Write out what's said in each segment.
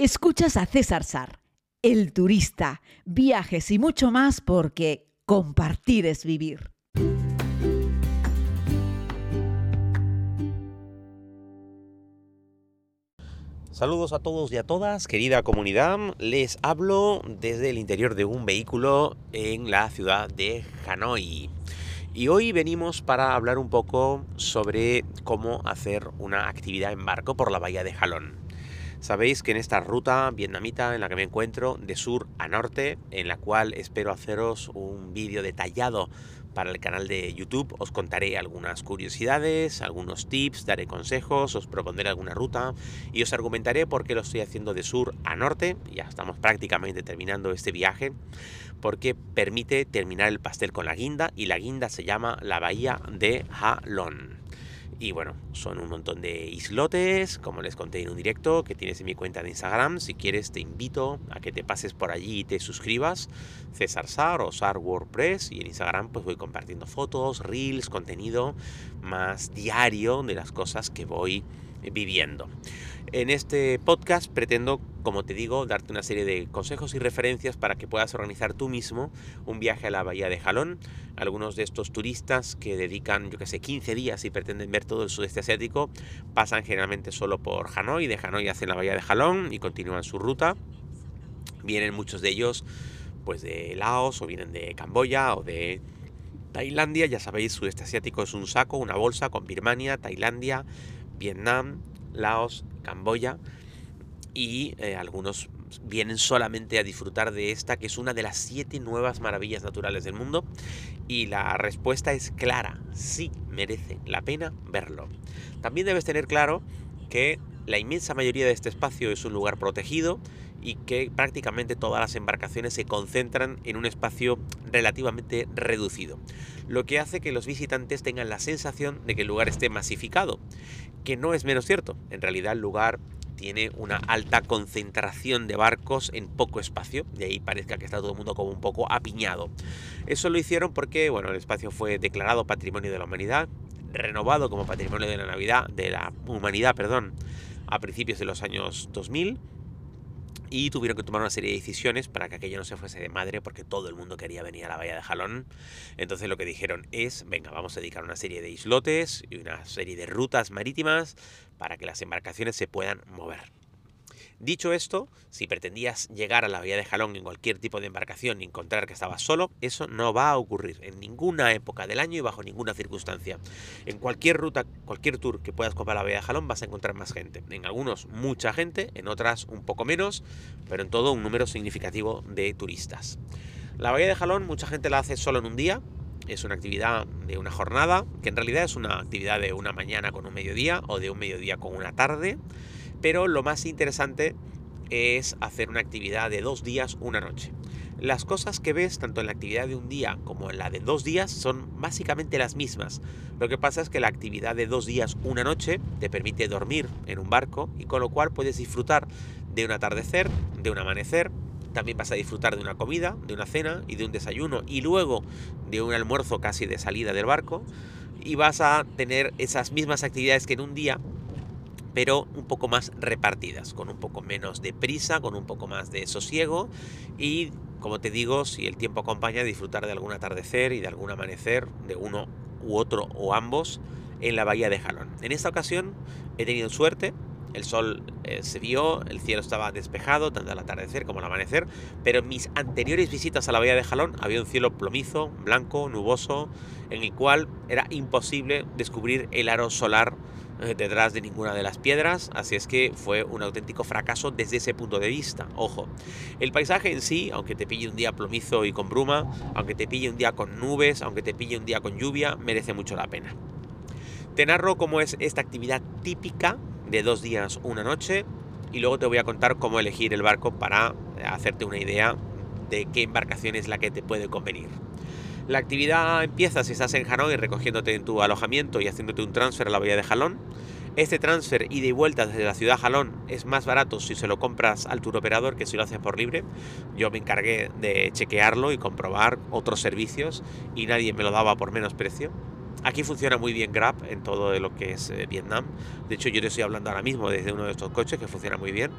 Escuchas a César Sar, el turista, viajes y mucho más porque compartir es vivir. Saludos a todos y a todas, querida comunidad. Les hablo desde el interior de un vehículo en la ciudad de Hanoi. Y hoy venimos para hablar un poco sobre cómo hacer una actividad en barco por la bahía de Jalón. Sabéis que en esta ruta vietnamita en la que me encuentro, de sur a norte, en la cual espero haceros un vídeo detallado para el canal de YouTube os contaré algunas curiosidades, algunos tips, daré consejos, os propondré alguna ruta y os argumentaré por qué lo estoy haciendo de sur a norte. Ya estamos prácticamente terminando este viaje porque permite terminar el pastel con la guinda y la guinda se llama la bahía de Halon. Y bueno, son un montón de islotes, como les conté en un directo que tienes en mi cuenta de Instagram. Si quieres, te invito a que te pases por allí y te suscribas. César Sar o Sar WordPress. Y en Instagram, pues voy compartiendo fotos, reels, contenido más diario de las cosas que voy viviendo. En este podcast pretendo, como te digo, darte una serie de consejos y referencias para que puedas organizar tú mismo un viaje a la bahía de Jalón. Algunos de estos turistas que dedican, yo que sé, 15 días y pretenden ver todo el sudeste asiático, pasan generalmente solo por Hanoi, de Hanoi hacen la bahía de Jalón y continúan su ruta. Vienen muchos de ellos pues de Laos o vienen de Camboya o de Tailandia, ya sabéis, sudeste asiático es un saco, una bolsa con Birmania, Tailandia, Vietnam, Laos, Camboya y eh, algunos vienen solamente a disfrutar de esta, que es una de las siete nuevas maravillas naturales del mundo. Y la respuesta es clara, sí merece la pena verlo. También debes tener claro que la inmensa mayoría de este espacio es un lugar protegido y que prácticamente todas las embarcaciones se concentran en un espacio relativamente reducido, lo que hace que los visitantes tengan la sensación de que el lugar esté masificado, que no es menos cierto. En realidad el lugar tiene una alta concentración de barcos en poco espacio, de ahí parezca que está todo el mundo como un poco apiñado. Eso lo hicieron porque, bueno, el espacio fue declarado Patrimonio de la Humanidad, renovado como Patrimonio de la Navidad, de la Humanidad, perdón, a principios de los años 2000 y tuvieron que tomar una serie de decisiones para que aquello no se fuese de madre porque todo el mundo quería venir a la bahía de Jalón. Entonces lo que dijeron es, venga, vamos a dedicar una serie de islotes y una serie de rutas marítimas para que las embarcaciones se puedan mover. Dicho esto, si pretendías llegar a la bahía de Jalón en cualquier tipo de embarcación y encontrar que estabas solo, eso no va a ocurrir en ninguna época del año y bajo ninguna circunstancia. En cualquier ruta, cualquier tour que puedas comprar a la bahía de Jalón vas a encontrar más gente. En algunos mucha gente, en otras un poco menos, pero en todo un número significativo de turistas. La bahía de Jalón mucha gente la hace solo en un día, es una actividad de una jornada, que en realidad es una actividad de una mañana con un mediodía o de un mediodía con una tarde. Pero lo más interesante es hacer una actividad de dos días, una noche. Las cosas que ves tanto en la actividad de un día como en la de dos días son básicamente las mismas. Lo que pasa es que la actividad de dos días, una noche, te permite dormir en un barco y con lo cual puedes disfrutar de un atardecer, de un amanecer, también vas a disfrutar de una comida, de una cena y de un desayuno y luego de un almuerzo casi de salida del barco y vas a tener esas mismas actividades que en un día pero un poco más repartidas, con un poco menos de prisa, con un poco más de sosiego y, como te digo, si el tiempo acompaña, disfrutar de algún atardecer y de algún amanecer, de uno u otro o ambos, en la bahía de Jalón. En esta ocasión he tenido suerte, el sol eh, se vio, el cielo estaba despejado, tanto al atardecer como al amanecer, pero en mis anteriores visitas a la bahía de Jalón había un cielo plomizo, blanco, nuboso, en el cual era imposible descubrir el aro solar detrás de ninguna de las piedras, así es que fue un auténtico fracaso desde ese punto de vista. Ojo, el paisaje en sí, aunque te pille un día plomizo y con bruma, aunque te pille un día con nubes, aunque te pille un día con lluvia, merece mucho la pena. Te narro cómo es esta actividad típica de dos días, una noche, y luego te voy a contar cómo elegir el barco para hacerte una idea de qué embarcación es la que te puede convenir. La actividad empieza si estás en Hanoi recogiéndote en tu alojamiento y haciéndote un transfer a la bahía de Jalón. Este transfer ida y vuelta desde la ciudad Jalón es más barato si se lo compras al tour operador que si lo haces por libre. Yo me encargué de chequearlo y comprobar otros servicios y nadie me lo daba por menos precio. Aquí funciona muy bien Grab en todo lo que es eh, Vietnam. De hecho, yo te estoy hablando ahora mismo desde uno de estos coches que funciona muy bien.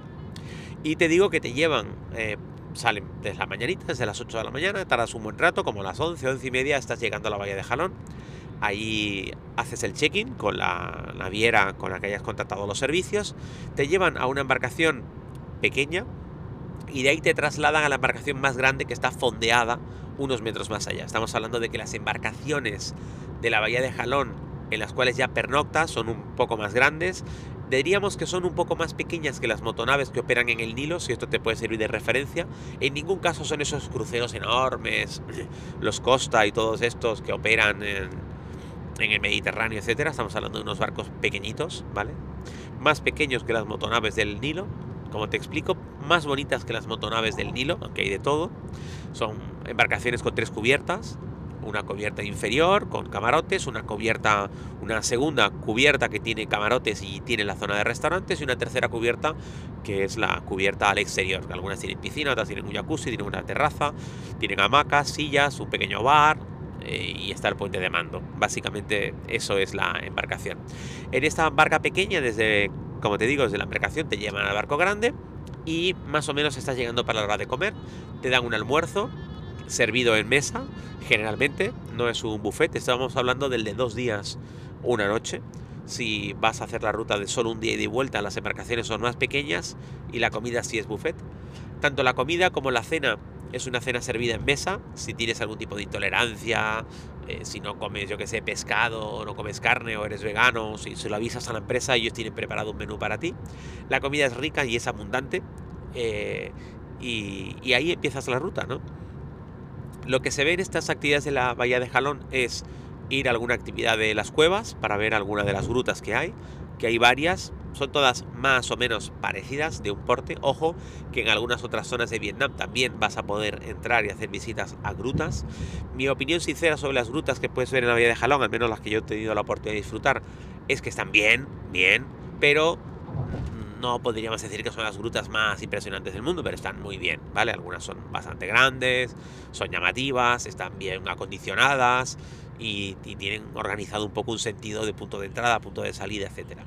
Y te digo que te llevan, eh, salen desde la mañanita, desde las 8 de la mañana, tardas un buen rato, como las 11, 11 y media estás llegando a la bahía de Jalón. Ahí haces el check-in con la naviera con la que hayas contratado los servicios. Te llevan a una embarcación pequeña y de ahí te trasladan a la embarcación más grande que está fondeada unos metros más allá. Estamos hablando de que las embarcaciones de la bahía de Jalón, en las cuales ya pernoctas, son un poco más grandes. Diríamos que son un poco más pequeñas que las motonaves que operan en el Nilo, si esto te puede servir de referencia. En ningún caso son esos cruceros enormes, los Costa y todos estos que operan en, el Mediterráneo, etcétera. Estamos hablando de unos barcos pequeñitos, ¿vale? Más pequeños que las motonaves del Nilo, como te explico, más bonitas que las motonaves del Nilo, aunque hay de todo. Son embarcaciones con tres cubiertas, una cubierta inferior con camarotes, una cubierta, una segunda cubierta que tiene camarotes y tiene la zona de restaurantes y una tercera cubierta que es la cubierta al exterior. Algunas tienen piscina, otras tienen un jacuzzi, tienen una terraza, tienen hamacas, sillas, un pequeño bar, eh, y está el puente de mando. Básicamente eso es la embarcación. En esta barca pequeña, desde, como te digo, desde la embarcación te llevan al barco grande y más o menos estás llegando para la hora de comer. Te dan un almuerzo servido en mesa, generalmente, no es un buffet, estamos hablando del de dos días, una noche. Si vas a hacer la ruta de solo un día y de vuelta, las embarcaciones son más pequeñas y la comida sí es buffet. Tanto la comida como la cena es una cena servida en mesa. Si tienes algún tipo de intolerancia, eh, si no comes, yo que sé, pescado, no comes carne o eres vegano, si se lo avisas a la empresa, ellos tienen preparado un menú para ti. La comida es rica y es abundante. Eh, y ahí empiezas la ruta, ¿no? Lo que se ve en estas actividades de la Bahía de Jalón es ir a alguna actividad de las cuevas para ver alguna de las grutas que hay, que hay varias, son todas más o menos parecidas de un porte. Ojo que en algunas otras zonas de Vietnam también vas a poder entrar y hacer visitas a grutas. Mi opinión sincera sobre las grutas que puedes ver en la Bahía de Jalón, al menos las que yo he tenido la oportunidad de disfrutar, es que están bien, bien, pero no podríamos decir que son las grutas más impresionantes del mundo, pero están muy bien, ¿vale? Algunas son bastante grandes, son llamativas, están bien acondicionadas y, tienen organizado un poco un sentido de punto de entrada, punto de salida, etc.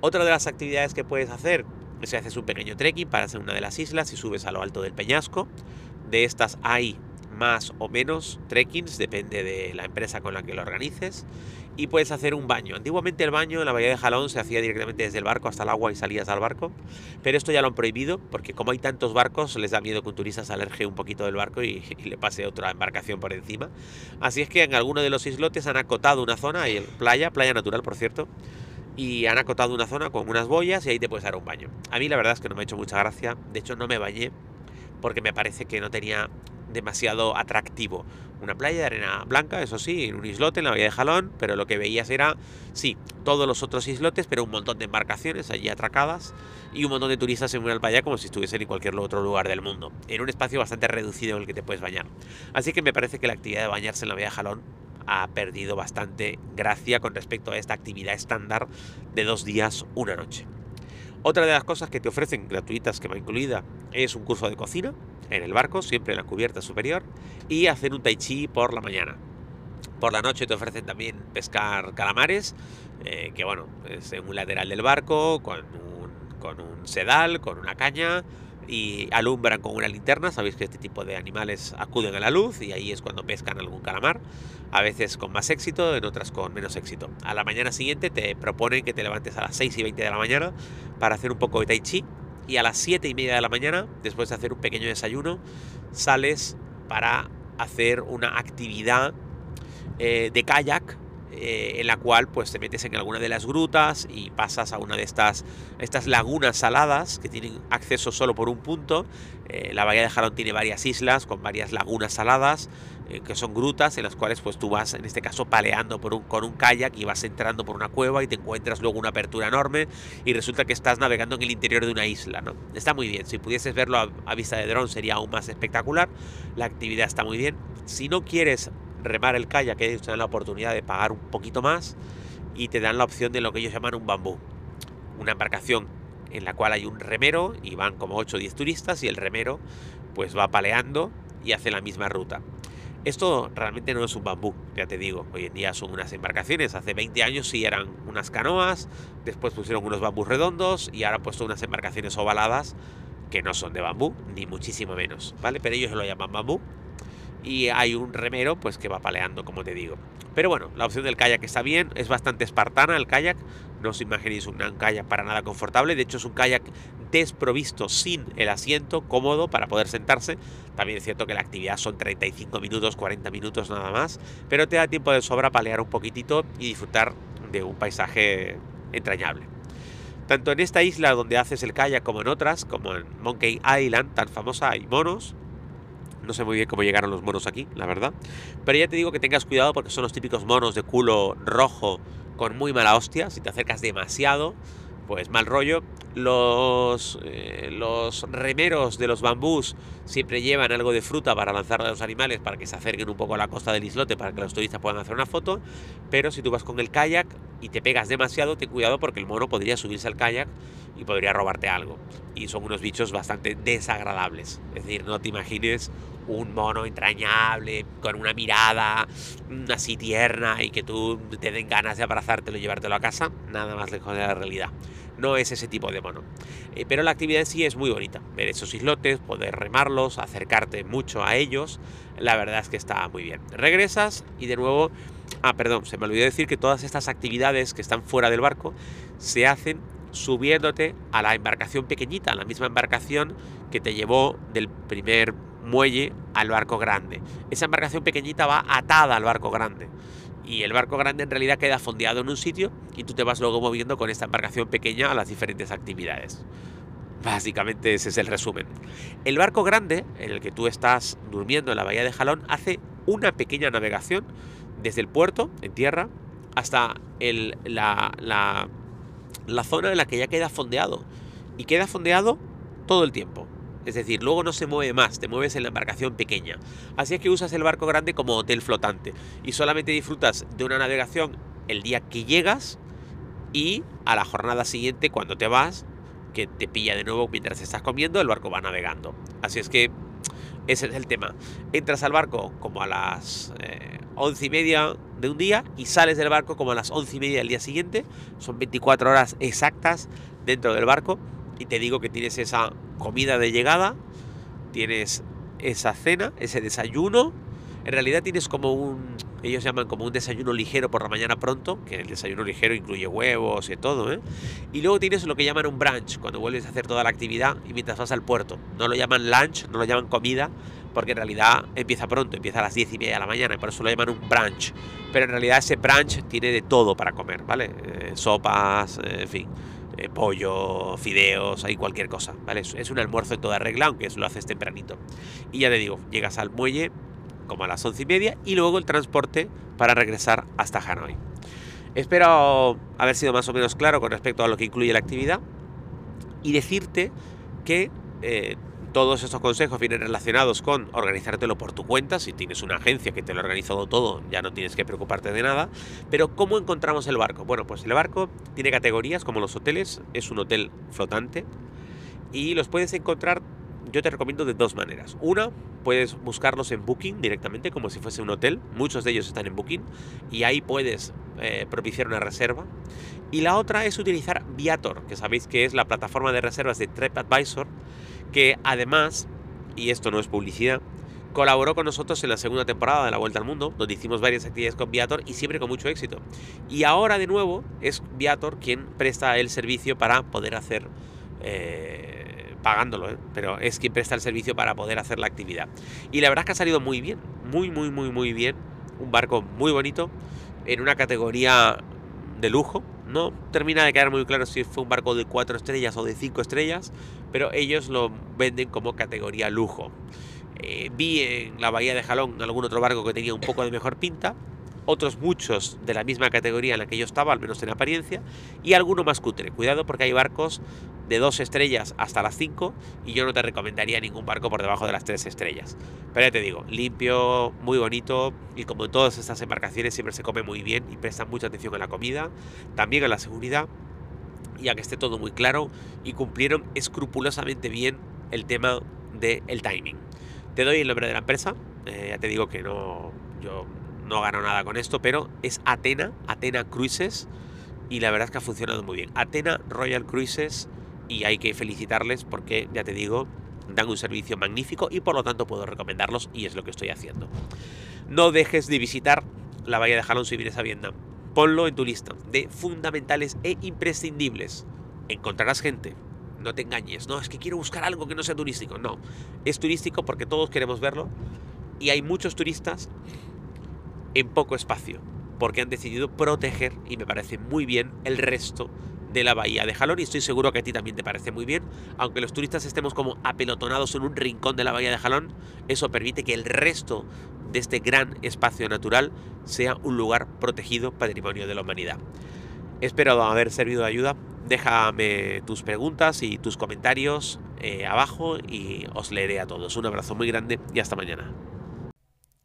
Otra de las actividades que puedes hacer es que haces un pequeño trekking para hacer una de las islas y subes a lo alto del peñasco. De estas hay más o menos trekkings, depende de la empresa con la que lo organices y puedes hacer un baño. Antiguamente el baño en la bahía de Jalón se hacía directamente desde el barco hasta el agua y salías al barco, pero esto ya lo han prohibido porque como hay tantos barcos les da miedo que un turista se alerge un poquito del barco y, le pase otra embarcación por encima. Así es que en alguno de los islotes han acotado una zona, hay playa, playa natural por cierto, y han acotado una zona con unas boyas y ahí te puedes dar un baño. A mí la verdad es que no me ha hecho mucha gracia, de hecho no me bañé porque me parece que no tenía demasiado atractivo. Una playa de arena blanca, eso sí, en un islote en la bahía de Jalón, pero lo que veías era, sí, todos los otros islotes, pero un montón de embarcaciones allí atracadas y un montón de turistas en una playa como si estuviesen en cualquier otro lugar del mundo, en un espacio bastante reducido en el que te puedes bañar. Así que me parece que la actividad de bañarse en la bahía de Jalón ha perdido bastante gracia con respecto a esta actividad estándar de dos días, una noche. Otra de las cosas que te ofrecen gratuitas que va incluida es un curso de cocina en el barco, siempre en la cubierta superior, y hacer un tai chi por la mañana. Por la noche te ofrecen también pescar calamares, eh, que bueno, es en un lateral del barco, con un, con un sedal, con una caña, y alumbran con una linterna. Sabéis que este tipo de animales acuden a la luz y ahí es cuando pescan algún calamar. A veces con más éxito, en otras con menos éxito. A la mañana siguiente te proponen que te levantes a las 6 y 20 de la mañana para hacer un poco de tai chi. Y a las 7 y media de la mañana, después de hacer un pequeño desayuno, sales para hacer una actividad eh, de kayak eh, en la cual pues te metes en alguna de las grutas y pasas a una de estas, estas lagunas saladas que tienen acceso solo por un punto. Eh, la bahía de Jalón tiene varias islas con varias lagunas saladas eh, que son grutas en las cuales pues tú vas en este caso paleando por un, con un kayak y vas entrando por una cueva y te encuentras luego una apertura enorme y resulta que estás navegando en el interior de una isla. ¿no? Está muy bien, si pudieses verlo a, a vista de dron sería aún más espectacular. La actividad está muy bien. Si no quieres remar el kayak, que ellos te dan la oportunidad de pagar un poquito más y te dan la opción de lo que ellos llaman un bambú. Una embarcación en la cual hay un remero y van como 8 o 10 turistas y el remero pues va paleando y hace la misma ruta. Esto realmente no es un bambú, ya te digo, hoy en día son unas embarcaciones, hace 20 años sí eran unas canoas, después pusieron unos bambús redondos y ahora han puesto unas embarcaciones ovaladas que no son de bambú, ni muchísimo menos, ¿vale? Pero ellos lo llaman bambú. Y hay un remero, pues que va paleando, como te digo. Pero bueno, la opción del kayak está bien, es bastante espartana el kayak, no os imaginéis un kayak para nada confortable, de hecho es un kayak desprovisto sin el asiento, cómodo para poder sentarse. También es cierto que la actividad son 35 minutos, 40 minutos nada más, pero te da tiempo de sobra palear un poquitito y disfrutar de un paisaje entrañable. Tanto en esta isla donde haces el kayak como en otras, como en Monkey Island, tan famosa, hay monos, no sé muy bien cómo llegaron los monos aquí, la verdad. Pero ya te digo que tengas cuidado porque son los típicos monos de culo rojo con muy mala hostia. Si te acercas demasiado, pues mal rollo. Los, eh, los remeros de los bambús siempre llevan algo de fruta para lanzar a los animales para que se acerquen un poco a la costa del islote para que los turistas puedan hacer una foto. Pero si tú vas con el kayak y te pegas demasiado, ten cuidado porque el mono podría subirse al kayak y podría robarte algo. Y son unos bichos bastante desagradables. Es decir, no te imagines un mono entrañable, con una mirada así tierna y que tú te den ganas de abrazártelo y llevártelo a casa, nada más lejos de la realidad. No es ese tipo de mono. Eh, pero la actividad en sí es muy bonita. Ver esos islotes, poder remarlos, acercarte mucho a ellos, la verdad es que está muy bien. Regresas y de nuevo... Ah, perdón, se me olvidó decir que todas estas actividades que están fuera del barco se hacen subiéndote a la embarcación pequeñita, la misma embarcación que te llevó del primer muelle al barco grande. Esa embarcación pequeñita va atada al barco grande. Y el barco grande en realidad queda fondeado en un sitio y tú te vas luego moviendo con esta embarcación pequeña a las diferentes actividades. Básicamente ese es el resumen. El barco grande, en el que tú estás durmiendo en la bahía de Jalón, hace una pequeña navegación desde el puerto, en tierra, hasta el, la, la, la zona en la que ya queda fondeado. Y queda fondeado todo el tiempo. Es decir, luego no se mueve más, te mueves en la embarcación pequeña. Así es que usas el barco grande como hotel flotante y solamente disfrutas de una navegación el día que llegas y a la jornada siguiente cuando te vas, que te pilla de nuevo mientras estás comiendo, el barco va navegando. Así es que ese es el tema. Entras al barco como a las eh, once y media de un día y sales del barco como a las once y media del día siguiente. Son 24 horas exactas dentro del barco y te digo que tienes esa comida de llegada, tienes esa cena, ese desayuno. En realidad tienes como un, ellos llaman como un desayuno ligero por la mañana pronto, que el desayuno ligero incluye huevos y todo, ¿eh? Y luego tienes lo que llaman un brunch, cuando vuelves a hacer toda la actividad y mientras vas al puerto. No lo llaman lunch, no lo llaman comida, porque en realidad empieza pronto, empieza a las 10 y media de la mañana, y por eso lo llaman un brunch. Pero en realidad ese brunch tiene de todo para comer, ¿vale? Eh, sopas, eh, en fin eh, pollo, fideos, hay cualquier cosa, ¿vale? Es, un almuerzo en toda regla, aunque lo haces tempranito. Y ya te digo, llegas al muelle como a las once y media y luego el transporte para regresar hasta Hanoi. Espero haber sido más o menos claro con respecto a lo que incluye la actividad y decirte que todos estos consejos vienen relacionados con organizártelo por tu cuenta. Si tienes una agencia que te lo ha organizado todo, ya no tienes que preocuparte de nada. Pero ¿cómo encontramos el barco? Bueno, pues el barco tiene categorías como los hoteles. Es un hotel flotante. Y los puedes encontrar, yo te recomiendo de dos maneras. Una, puedes buscarlos en Booking directamente, como si fuese un hotel. Muchos de ellos están en Booking. Y ahí puedes eh, propiciar una reserva. Y la otra es utilizar Viator, que sabéis que es la plataforma de reservas de TripAdvisor que además, y esto no es publicidad, colaboró con nosotros en la segunda temporada de la Vuelta al Mundo, donde hicimos varias actividades con Viator y siempre con mucho éxito. Y ahora de nuevo es Viator quien presta el servicio para poder hacer... Eh, pagándolo, ¿eh? pero es quien presta el servicio para poder hacer la actividad. Y la verdad es que ha salido muy bien, muy, muy, muy, muy bien. Un barco muy bonito, en una categoría de lujo, no termina de quedar muy claro si fue un barco de 4 estrellas o de 5 estrellas, pero ellos lo venden como categoría lujo. Eh, vi en la bahía de Jalón algún otro barco que tenía un poco de mejor pinta, otros muchos de la misma categoría en la que yo estaba, al menos en apariencia, y alguno más cutre. Cuidado porque hay barcos de dos estrellas hasta las 5 y yo no te recomendaría ningún barco por debajo de las tres estrellas. Pero ya te digo, limpio, muy bonito y como en todas estas embarcaciones siempre se come muy bien y prestan mucha atención a la comida, también a la seguridad y a que esté todo muy claro y cumplieron escrupulosamente bien el tema del timing. Te doy el nombre de la empresa, eh, ya te digo que no, yo no gano nada con esto, pero es Atena, Atena Cruises y la verdad es que ha funcionado muy bien. Atena Royal Cruises y hay que felicitarles porque, ya te digo, dan un servicio magnífico y por lo tanto puedo recomendarlos y es lo que estoy haciendo. No dejes de visitar la Bahía de Jalón si vienes a Vietnam. Ponlo en tu lista de fundamentales e imprescindibles. Encontrarás gente. No te engañes. No, es que quiero buscar algo que no sea turístico. No. Es turístico porque todos queremos verlo. Y hay muchos turistas en poco espacio. Porque han decidido proteger, y me parece muy bien, el resto de la bahía de Jalón y estoy seguro que a ti también te parece muy bien. Aunque los turistas estemos como apelotonados en un rincón de la bahía de Jalón, eso permite que el resto de este gran espacio natural sea un lugar protegido patrimonio de la humanidad. Espero haber servido de ayuda. Déjame tus preguntas y tus comentarios eh, abajo y os leeré a todos. Un abrazo muy grande y hasta mañana.